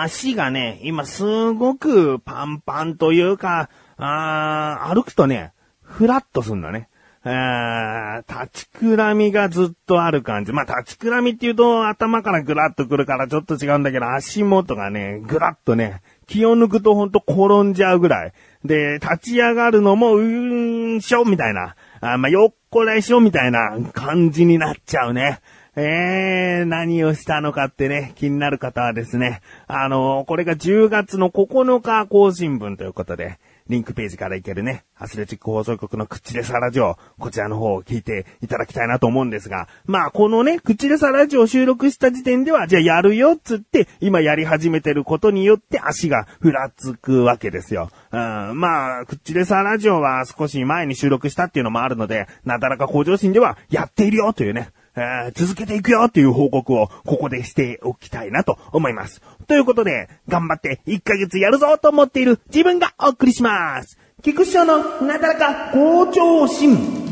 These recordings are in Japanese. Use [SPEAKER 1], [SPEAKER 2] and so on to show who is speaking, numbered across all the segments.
[SPEAKER 1] 足がね、今すごくパンパンというか、あー歩くとね、ふらっとすんだね。えー、立ちくらみがずっとある感じ。まあ、立ちくらみって言うと頭からぐらっとくるからちょっと違うんだけど、足元がね、ぐらっとね、気を抜くとほんと転んじゃうぐらい。で、立ち上がるのも、うーんしょみたいな。あまあ、よっこらしょみたいな感じになっちゃうね。えー、何をしたのかってね、気になる方はですね、あのこれが10月の9日更新分ということで、リンクページから行けるね、アスレチック放送局のクッチレサラジオ、こちらの方を聞いていただきたいなと思うんですが、まあ、このね、クッチレサラジオを収録した時点では、じゃあやるよっつって、今やり始めてることによって足がふらつくわけですよ。うん、まあ、クッチレサラジオは少し前に収録したっていうのもあるので、なだらか向上心ではやっているよというね、え、続けていくよっていう報告をここでしておきたいなと思います。ということで、頑張って1ヶ月やるぞと思っている自分がお送りします。菊師匠のなだらか好調心。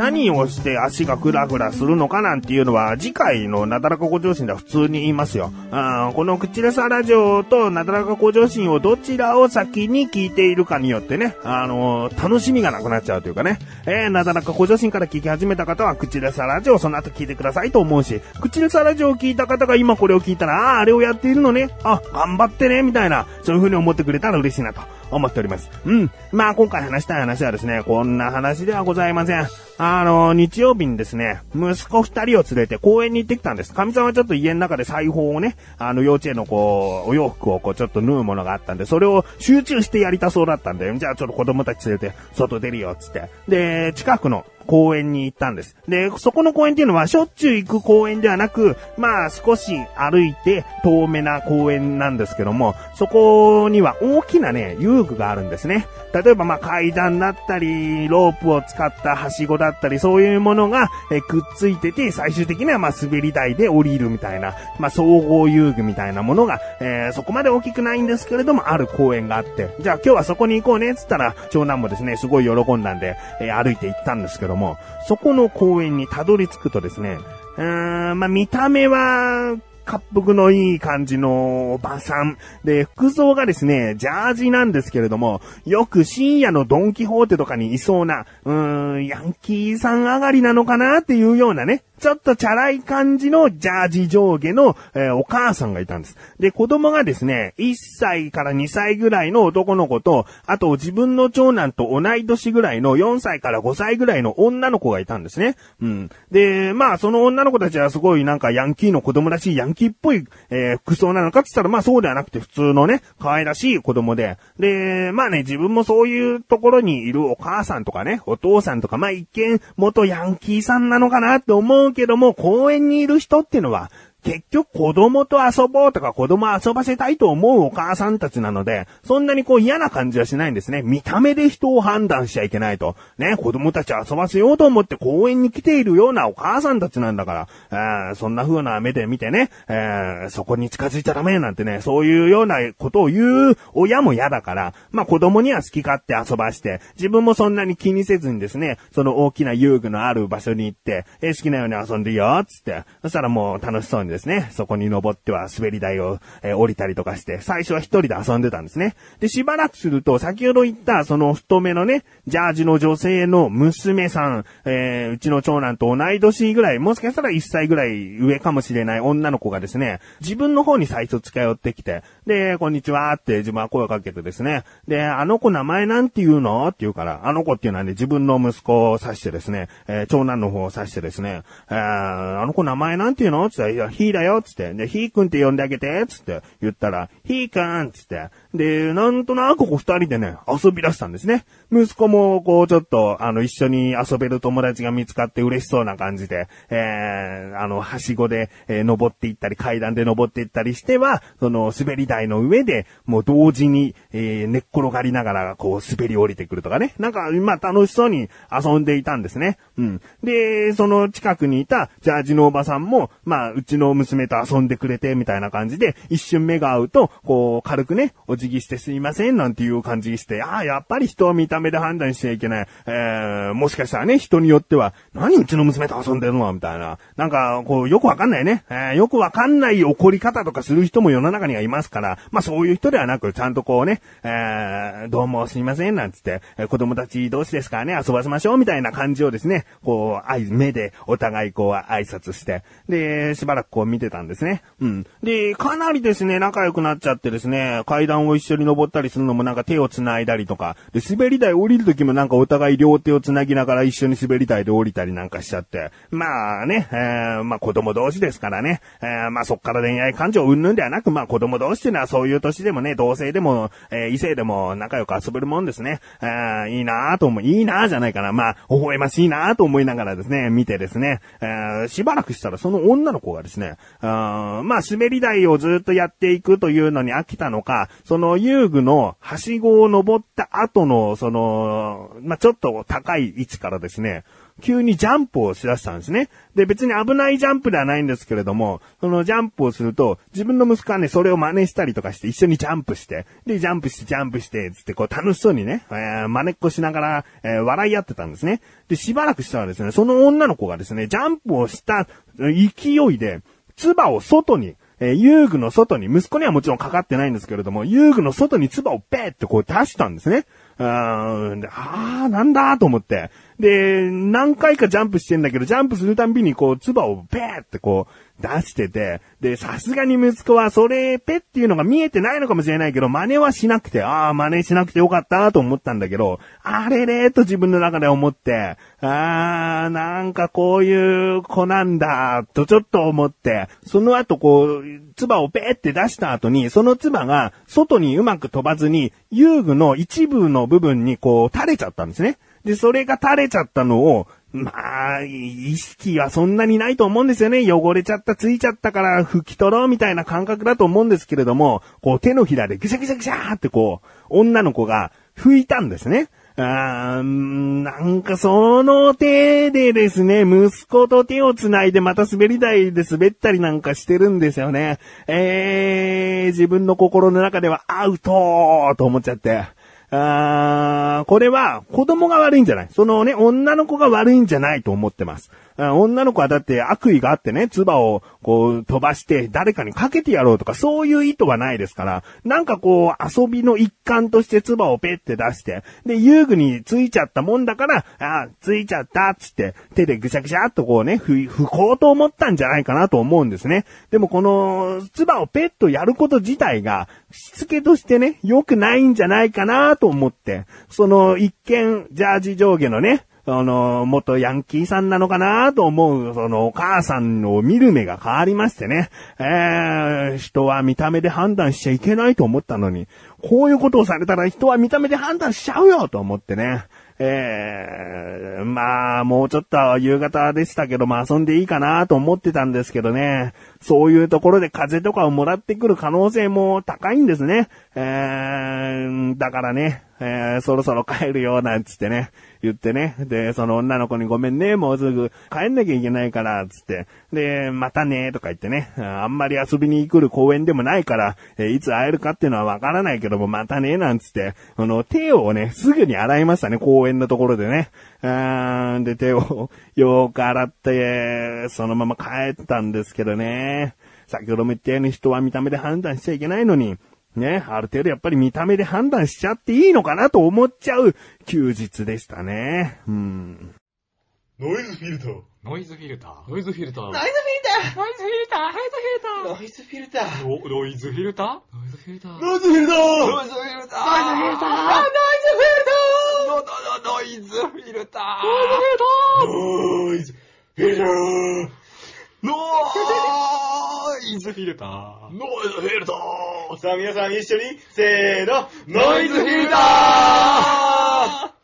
[SPEAKER 1] 何をして足がグラグラするのかなんていうのは、次回のなだらか向上心では普通に言いますよ。あこの口レサラジオとなだらか向上心をどちらを先に聞いているかによってね、あのー、楽しみがなくなっちゃうというかね、えー、なだらか向上心から聞き始めた方は、口レサラジオをその後聞いてくださいと思うし、口レサラジオを聞いた方が今これを聞いたら、ああ、あれをやっているのね、あ、頑張ってね、みたいな、そういう風に思ってくれたら嬉しいなと。思っております。うん。まあ今回話したい話はですね、こんな話ではございません。あの、日曜日にですね、息子二人を連れて公園に行ってきたんです。神様はちょっと家の中で裁縫をね、あの幼稚園のこう、お洋服をこうちょっと縫うものがあったんで、それを集中してやりたそうだったんで、じゃあちょっと子供たち連れて外出るよ、つって。で、近くの公園に行ったんです。で、そこの公園っていうのはしょっちゅう行く公園ではなく、まあ少し歩いて遠めな公園なんですけども、そこには大きなね、遊具があるんですね。例えばまあ階段だったり、ロープを使ったはしごだったり、そういうものがえくっついてて、最終的にはまあ滑り台で降りるみたいな、まあ総合遊具みたいなものが、えー、そこまで大きくないんですけれども、ある公園があって、じゃあ今日はそこに行こうね、つったら、長男もですね、すごい喜んだんで、えー、歩いて行ったんですけども、も、そこの公園にたどり着くとですね、うーん、まあ、見た目は、滑腹のいい感じのおばさん。で、服装がですね、ジャージなんですけれども、よく深夜のドンキホーテとかにいそうな、うーん、ヤンキーさん上がりなのかなっていうようなね、ちょっとチャラい感じのジャージ上下の、えー、お母さんがいたんです。で、子供がですね、1歳から2歳ぐらいの男の子と、あと自分の長男と同い年ぐらいの4歳から5歳ぐらいの女の子がいたんですね。うん。で、まあ、その女の子たちはすごいなんかヤンキーの子供らしいヤンキーっぽい、えー、服装なのかって言ったら、まあそうではなくて普通のね、可愛らしい子供で。で、まあね、自分もそういうところにいるお母さんとかね、お父さんとか、まあ一見元ヤンキーさんなのかなって思ううけども、公園にいる人っていうのは、結局子供と遊ぼうとか子供遊ばせたいと思うお母さんたちなので、そんなにこう嫌な感じはしないんですね。見た目で人を判断しちゃいけないと。ね、子供たち遊ばせようと思って公園に来ているようなお母さんたちなんだから、そんな風な目で見てね、えー、そこに近づいちゃダメなんてね、そういうようなことを言う親も嫌だから、まあ子供には好き勝手遊ばして、自分もそんなに気にせずにですね、その大きな遊具のある場所に行って、えー、好きなように遊んでいいよ、つって、そしたらもう楽しそうにですね、そこに登っては滑り台を、えー、降りたりとかして、最初は一人で遊んでたんですね。で、しばらくすると、先ほど言ったその太めのね、ジャージの女性の娘さん、えー、うちの長男と同い年ぐらい、もしかしたら1歳ぐらい上かもしれない女の子がですね、自分の方に最初近寄ってきて、で、こんにちはって自分は声をかけてですね、で、あの子名前なんて言うの？って言うから、あの子っていうのはね、自分の息子を指してですね、えー、長男の方を指してですね、えー、あの子名前なんて言うの？って言ったら、ヒーだよつって、で、ヒーくんって呼んであげてつって言ったら、ヒーくんつって、で、なんとなくこう二人でね、遊び出したんですね。息子もこうちょっと、あの、一緒に遊べる友達が見つかって嬉しそうな感じで、えー、あの、はしごで、えー、登っていったり、階段で登っていったりしては、その、滑り台の上で、もう同時に、えー、寝っ転がりながら、こう、滑り降りてくるとかね。なんか、まあ、楽しそうに遊んでいたんですね。うん。で、その近くにいたジャージのおばさんも、まあ、うちの娘と遊んでくれて、みたいな感じで、一瞬目が合うと、こう、軽くね、辞儀してすいません、なんていう感じにして、ああ、やっぱり人は見た目で判断しちゃいけない。えー、もしかしたらね、人によっては、何うちの娘と遊んでるの？みたいな。なんか、こう、よくわかんないね。えー、よくわかんない怒り方とかする人も世の中にはいますから、まあそういう人ではなく、ちゃんとこうね、えー、どうもすいません、なんつって、えー、子供たち同士ですからね、遊ばせましょう、みたいな感じをですね、こう、目でお互いこう挨拶して、で、しばらくこう見てたんですね。うん。で、かなりですね、仲良くなっちゃってですね、階段を一緒に登ったりするのもなんか手を繋いだりとか、で、滑り台降りる時もなんかお互い両手を繋ぎながら一緒に滑り台で降りたりなんかしちゃって、まあね、えー、まあ子供同士ですからね、えー、まあそっから恋愛感情うんぬんではなく、まあ子供同士っていうのはそういう年でもね、同性でも、えー、異性でも仲良く遊べるもんですね。えー、いいなぁと思う、いいなぁじゃないかな。まあ、微笑ましいなぁと思いながらですね、見てですね、えー、しばらくしたらその女の子がですね、あまあ滑り台をずっとやっていくというのに飽きたのか、そのその遊具のはしごを登った後の、その、まあちょっと高い位置からですね、急にジャンプをしだしたんですね。で、別に危ないジャンプではないんですけれども、そのジャンプをすると、自分の息子はね、それを真似したりとかして、一緒にジャンプして、で、ジャンプして、ジャンプして、つってこう楽しそうにね、えー、真似っこしながら、えー、笑い合ってたんですね。で、しばらくしたらですね、その女の子がですね、ジャンプをした勢いで、唾を外に、えー、遊具の外に、息子にはもちろんかかってないんですけれども、遊具の外に唾をペーってこう出したんですね。うーん、で、あー、なんだと思って。で、何回かジャンプしてんだけど、ジャンプするたんびにこう、唾をペーってこう、出してて、で、さすがに息子はそれ、ペっていうのが見えてないのかもしれないけど、真似はしなくて、ああ、真似しなくてよかったと思ったんだけど、あれれと自分の中で思って、ああ、なんかこういう子なんだ、とちょっと思って、その後こう、唾をペーって出した後に、その唾が外にうまく飛ばずに、遊具の一部の部分にこう垂れちゃったんですね。で、それが垂れちゃったのを、まあ、意識はそんなにないと思うんですよね。汚れちゃった、ついちゃったから拭き取ろうみたいな感覚だと思うんですけれども、こう手のひらでぐしゃぐしゃぐしゃーってこう、女の子が拭いたんですね。あーなんかその手でですね、息子と手を繋いでまた滑り台で滑ったりなんかしてるんですよね。えー、自分の心の中ではアウトーと思っちゃって。あーこれは子供が悪いんじゃないそのね、女の子が悪いんじゃないと思ってます。女の子はだって悪意があってね、唾をこう飛ばして誰かにかけてやろうとかそういう意図はないですから、なんかこう遊びの一環として唾をペって出して、で、遊具についちゃったもんだから、あついちゃったっつって手でぐしゃぐしゃっとこうね、ふ、吹こうと思ったんじゃないかなと思うんですね。でもこの唾をペッとやること自体が、しつけとしてね、良くないんじゃないかなと思って、その一見、ジャージ上下のね、あの、元ヤンキーさんなのかなと思う、そのお母さんを見る目が変わりましてね。えー、人は見た目で判断しちゃいけないと思ったのに、こういうことをされたら人は見た目で判断しちゃうよと思ってね。えー、まあ、もうちょっと夕方でしたけど、まあ遊んでいいかなと思ってたんですけどね。そういうところで風とかをもらってくる可能性も高いんですね。えー、だからね、えー、そろそろ帰るよ、なんつってね、言ってね。で、その女の子にごめんね、もうすぐ帰んなきゃいけないから、つって。で、またね、とか言ってね。あんまり遊びに来る公園でもないから、え、いつ会えるかっていうのはわからないけども、またね、なんつって。あの、手をね、すぐに洗いましたね、公園のところでね。あーで、手をよく洗って、そのまま帰ったんですけどね。先ほども言ったように人は見た目で判断しちゃいけないのに、ね、ある程度やっぱり見た目で判断しちゃっていいのかなと思っちゃう休日でしたね。うん。
[SPEAKER 2] ノイズフィルター。
[SPEAKER 3] ノイズフィルター。ノイズフィルター。
[SPEAKER 4] ノイズフィルター。
[SPEAKER 3] ノイズフィルター。
[SPEAKER 4] ノイズフィルター。
[SPEAKER 3] ノイズフィルター？
[SPEAKER 4] ノイズフィルター。
[SPEAKER 2] ノイズフィルター。
[SPEAKER 4] ノイズフィルター。ノイズフィルター。ノ
[SPEAKER 3] イズフィルター。
[SPEAKER 2] ノイズフィルター。ノイズフィルター。
[SPEAKER 3] ノイズフィルター。
[SPEAKER 2] ノイズフィルター。さあ皆さん一緒に、せーの、
[SPEAKER 3] ノイズフィルター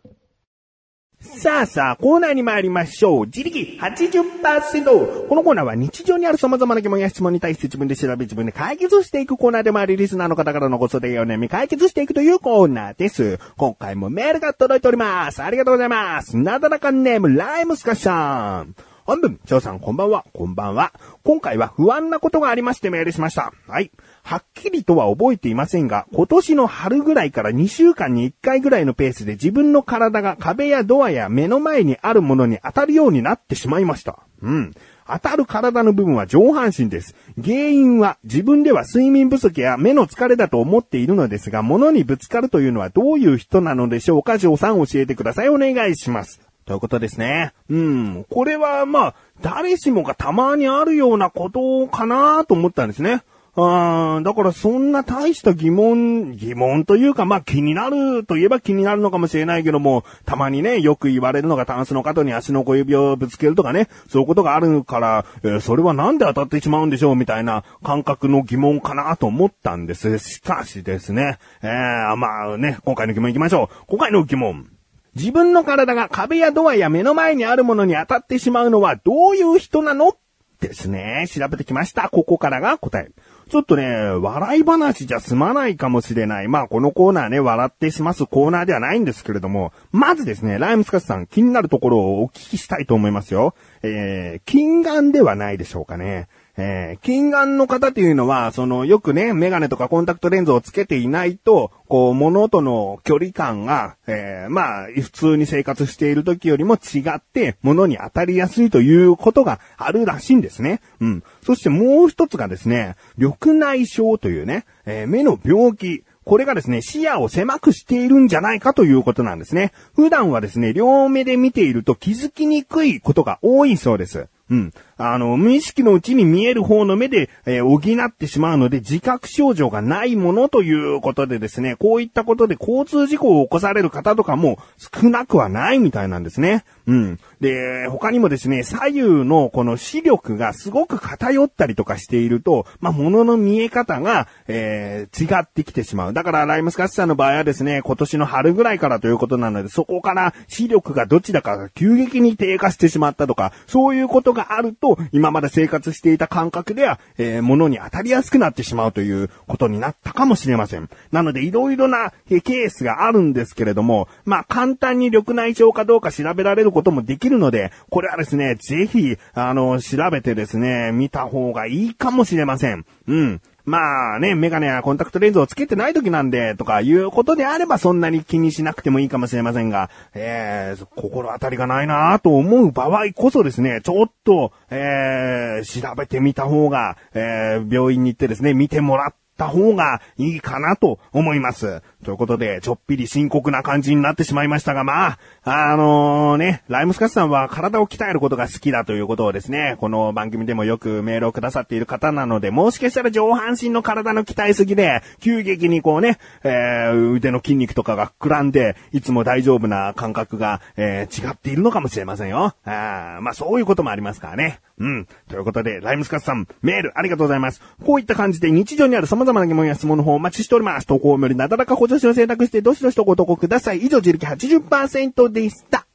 [SPEAKER 1] さあさあ、コーナーに参りましょう。自力80%。このコーナーは日常にある様々な疑問や質問に対して自分で調べ自分で解決していくコーナーでもあり、リスナーの方からのご相談やお悩み解決していくというコーナーです。今回もメールが届いております。ありがとうございます。なだらかネーム、ライムスカシャン。本文、翔さんこんばんは、こんばんは。今回は不安なことがありましてメールしました。はい。はっきりとは覚えていませんが、今年の春ぐらいから2週間に1回ぐらいのペースで自分の体が壁やドアや目の前にあるものに当たるようになってしまいました。うん。当たる体の部分は上半身です。原因は自分では睡眠不足や目の疲れだと思っているのですが、物にぶつかるというのはどういう人なのでしょうか、ジョーさん教えてください。お願いします。ということですね。うん。これはまあ、誰しもがたまにあるようなことかなと思ったんですね。あーだからそんな大した疑問、疑問というか、まあ気になるといえば気になるのかもしれないけども、たまにね、よく言われるのがタンスの角に足の小指をぶつけるとかね、そういうことがあるから、えーそれはなんで当たってしまうんでしょうみたいな感覚の疑問かなと思ったんです。しかしですね、えー、まあね、今回の疑問行きましょう。今回の疑問。自分の体が壁やドアや目の前にあるものに当たってしまうのはどういう人なの？ですね。調べてきました。ここからが答え。ちょっとね、笑い話じゃ済まないかもしれない。まあ、このコーナーね、笑ってしますコーナーではないんですけれども、まずですね、ライムスカスさん気になるところをお聞きしたいと思いますよ。えー、近眼ではないでしょうかね。えー、近眼の方っていうのは、その、よくね、メガネとかコンタクトレンズをつけていないと、こう、物との距離感が、えー、まあ、普通に生活している時よりも違って、物に当たりやすいということがあるらしいんですね。うん。そしてもう一つがですね、緑内障というね、えー目の病気。これがですね、視野を狭くしているんじゃないかということなんですね。普段はですね、両目で見ていると気づきにくいことが多いそうです。うん。あの、無意識のうちに見える方の目で、えー補ってしまうので、自覚症状がないものということでですね、こういったことで交通事故を起こされる方とかも少なくはないみたいなんですね。うん。で、他にもですね、左右のこの視力がすごく偏ったりとかしていると、まあ、物の見え方が、えー違ってきてしまう。だから、ライムスカッシュさんの場合はですね、今年の春ぐらいからということなので、そこから視力がどちらかが急激に低下してしまったとか、そういうことがあると、今まで生活していた感覚では、えー物に当たりやすくなってしまうということになったかもしれません。なので、いろいろなえケースがあるんですけれども、まあ、簡単に緑内障かどうか調べられることもできるので、これはですね、ぜひ、あの、調べてですね、見た方がいいかもしれません。うん。まあね、メガネやコンタクトレンズをつけてない時なんで、とかいうことであればそんなに気にしなくてもいいかもしれませんが、えー、心当たりがないなぁと思う場合こそですね、ちょっと、えー、調べてみた方が、えー、病院に行ってですね、見てもらってた方がいいかなと思います。ということで、ちょっぴり深刻な感じになってしまいましたが、まあ、あのね、ライムスカスさんは体を鍛えることが好きだということをですね、この番組でもよくメールをくださっている方なので、もしかしたら上半身の体の鍛えすぎで、急激にこうね、えー腕の筋肉とかが膨らんで、いつも大丈夫な感覚が、えー違っているのかもしれませんよ。あーまあそういうこともありますからね。うん。ということで、ライムスカスさん、メールありがとうございます。こういった感じで日常にある様々な疑問や質問の方お待ちしております。投稿よりなだらか補助しを選択して、どしどしとご投稿ください。以上、自力80%でした。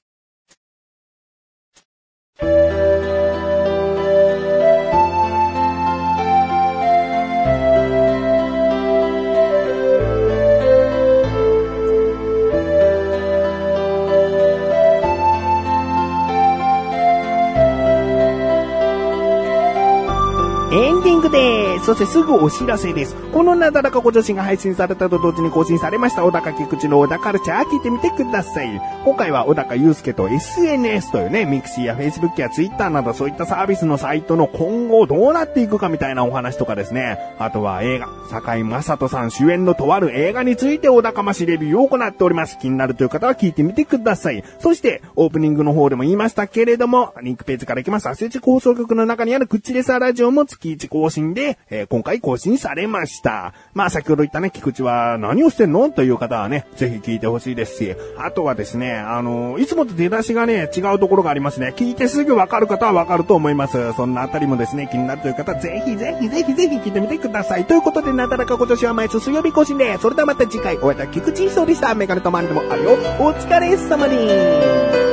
[SPEAKER 1] です。そしてすぐお知らせです。このなだらか向上心が配信されたと同時に更新されました小高菊池の小高カルチャー聞いてみてください。今回は小高祐介と SNS というね、ミクシーや Facebook や Twitter などそういったサービスのサイトの今後どうなっていくかみたいなお話とかですね。あとは映画、堺雅人さん主演のとある映画について小高ましレビューを行っております。気になるという方は聞いてみてください。そして、オープニングの方でも言いましたけれども、リンクページから行きます。アスレチ放送局の中にあるクッチレサーラジオも月1更新で、えー今回更新されました。まあ先ほど言ったね、菊池は何をしてんの？という方はね、ぜひ聞いてほしいですし、あとはですね、あのいつもと出だしがね、違うところがありますね。聞いてすぐわかる方はわかると思います。そんなあたりもですね、気になるという方、ぜひぜひぜひぜひ聞いてみてください。ということで、なだらか今年は毎週水曜日更新で、それではまた次回、お会いいた菊池そうでした。メガネとマンでもあるよ。お疲れ様に